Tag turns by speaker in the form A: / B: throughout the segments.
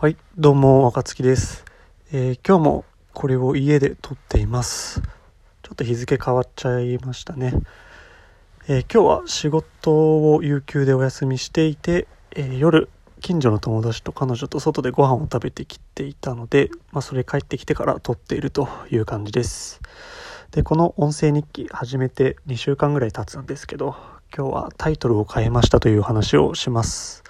A: はい、どうも、若月です。えー今日もこれを家で撮っています。ちょっと日付変わっちゃいましたね。えー今日は仕事を有給でお休みしていて、えー夜、近所の友達と彼女と外でご飯を食べてきていたので、まあ、それ帰ってきてから撮っているという感じです。で、この音声日記始めて2週間ぐらい経つんですけど、今日はタイトルを変えましたという話をします。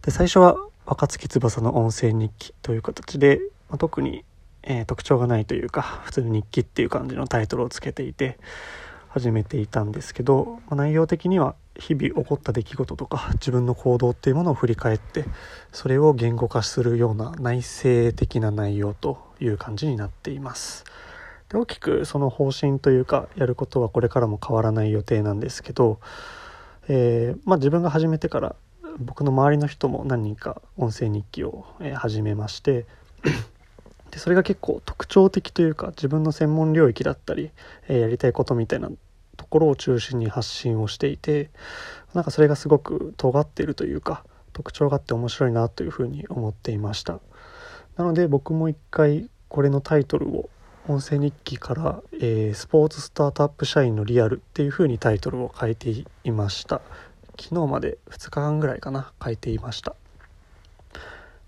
A: で最初は若月翼の音声日記という形で、まあ特に、えー特徴がないというか普通に日記っていう感じのタイトルをつけていて始めていたんですけど、まあ内容的には日々起こった出来事とか自分の行動っていうものを振り返ってそれを言語化するような内省的な内容という感じになっています。で大きくその方針というかやることはこれからも変わらない予定なんですけど、えーまあ、自分が始めてから僕の周りの人も何人か音声日記を、え始めましてでそれが結構特徴的というか自分の専門領域だったり、えやりたいことみたいなところを中心に発信をしていてなんかそれがすごく尖ってるというか特徴があって面白いなというふうに思っていました。なので僕も一回これのタイトルを音声日記から、えースポーツスタートアップ社員のリアルっていう風にタイトルを変えていました。昨日まで2日間ぐらいかな変えていました。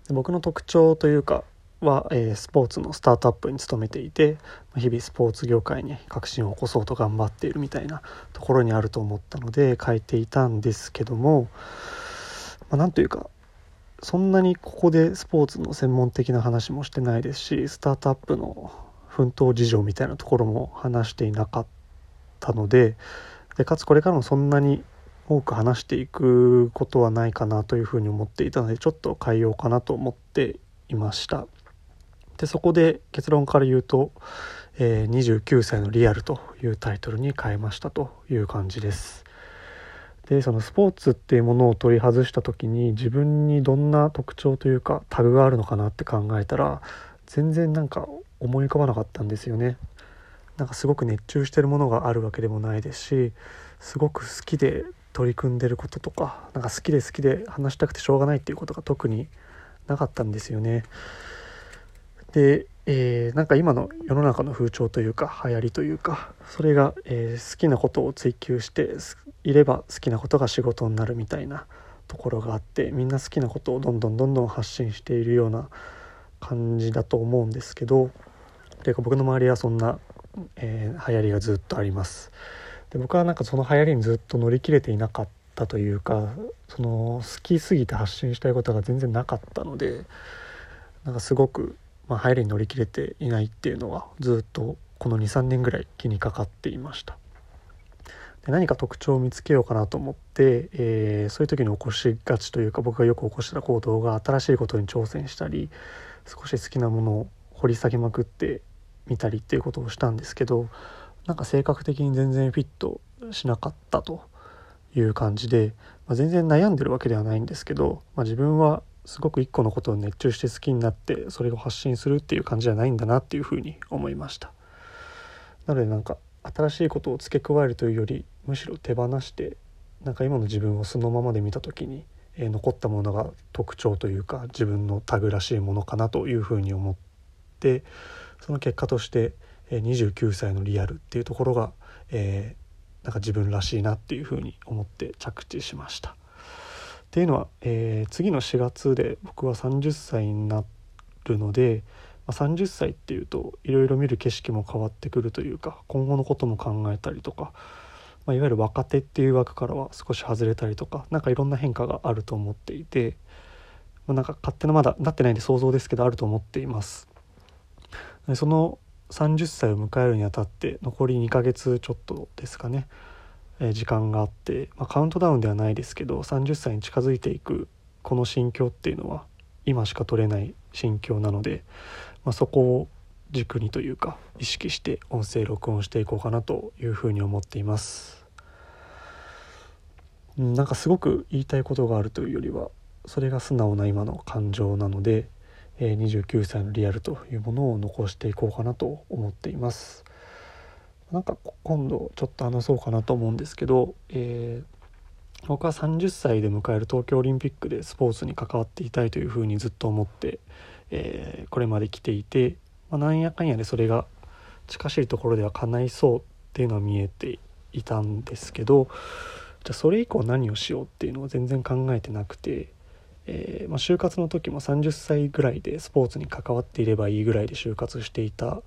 A: で僕の特徴というかは、えースポーツのスタートアップに勤めていて日々スポーツ業界に革新を起こそうと頑張っているみたいなところにあると思ったので変えていたんですけども、まあ、なんというかそんなにここでスポーツの専門的な話もしてないですしスタートアップの奮闘事情みたいなところも話していなかったのででかつこれからもそんなに多く話していくことはないかなというふうに思っていたのでちょっと変えようかなと思っていました。でそこで結論から言うと、えー29歳のリアルというタイトルに変えましたという感じです。でそのスポーツっていうものを取り外した時に自分にどんな特徴というかタグがあるのかなって考えたら全然なんか思い浮かばなかったんですよね。なんかすごく熱中してるものがあるわけでもないですしすごく好きで取り組んでることとかなんか好きで好きで話したくてしょうがないっていうことが特になかったんですよね。で、えーなんか今の世の中の風潮というか流行りというかそれが、えー好きなことを追求していれば好きなことが仕事になるみたいなところがあってみんな好きなことをどんどんどんどん発信しているような感じだと思うんですけどというか僕の周りはそんな、えー流行りがずっとあります。で僕はなんかその流行りにずっと乗り切れていなかったというかその好きすぎて発信したいことが全然なかったのでなんかすごく、まあ、流行りに乗り切れていないっていうのはずっとこの23年ぐらい気にかかっていました。で何か特徴を見つけようかなと思って、えーそういう時に起こしがちというか僕がよく起こした行動が新しいことに挑戦したり少し好きなものを掘り下げまくってみたりっていうことをしたんですけどなんか性格的に全然フィットしなかったという感じで、まあ、全然悩んでるわけではないんですけど、まあ、自分はすごく一個のことを熱中して好きになってそれを発信するっていう感じじゃないんだなっていうふうに思いました。なのでなんか新しいことを付け加えるというよりむしろ手放してなんか今の自分をそのままで見た時に、えー残ったものが特徴というか自分のタグらしいものかなというふうに思ってその結果として、29歳のリアルっていうところが、えーなんか自分らしいなっていうふうに思って着地しました。っていうのは、えー次の4月で僕は30歳になるので、まあ、30歳っていうといろいろ見る景色も変わってくるというか今後のことも考えたりとか、まあ、いわゆる若手っていう枠からは少し外れたりとか何かいろんな変化があると思っていて、まあ、なんか勝手なまだなってないんで想像ですけどあると思っています。その30歳を迎えるにあたって残り2ヶ月ちょっとですかね、え時間があって、まあ、カウントダウンではないですけど30歳に近づいていくこの心境っていうのは今しか取れない心境なので、まあ、そこを軸にというか意識して音声録音していこうかなというふうに思っています。なんかすごく言いたいことがあるというよりはそれが素直な今の感情なので、29歳のリアルというものを残していこうかなと思っています。なんか今度ちょっと話そうかなと思うんですけど、えー僕は30歳で迎える東京オリンピックでスポーツに関わっていたいというふうにずっと思って、えー、これまで来ていて、まあ、なんやかんやでそれが近しいところでは叶いそうっていうのは見えていたんですけどじゃあそれ以降何をしようっていうのを全然考えてなくて、えー、まあ、就活の時も30歳ぐらいでスポーツに関わっていればいいぐらいで就活していた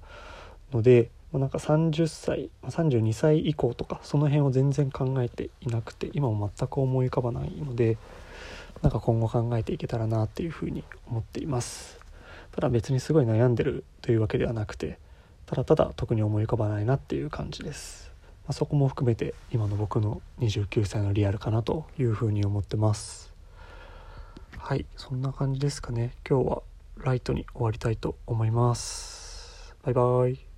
A: ので、まあ、なんか30歳32歳以降とかその辺を全然考えていなくて今も全く思い浮かばないのでなんか今後考えていけたらなっていうふうに思っています。ただ別にすごい悩んでるというわけではなくてただただ特に思い浮かばないなっていう感じです、まあ、そこも含めて今の僕の29歳のリアルかなというふうに思ってます。はいそんな感じですかね。今日はライトに終わりたいと思います。バイバイ。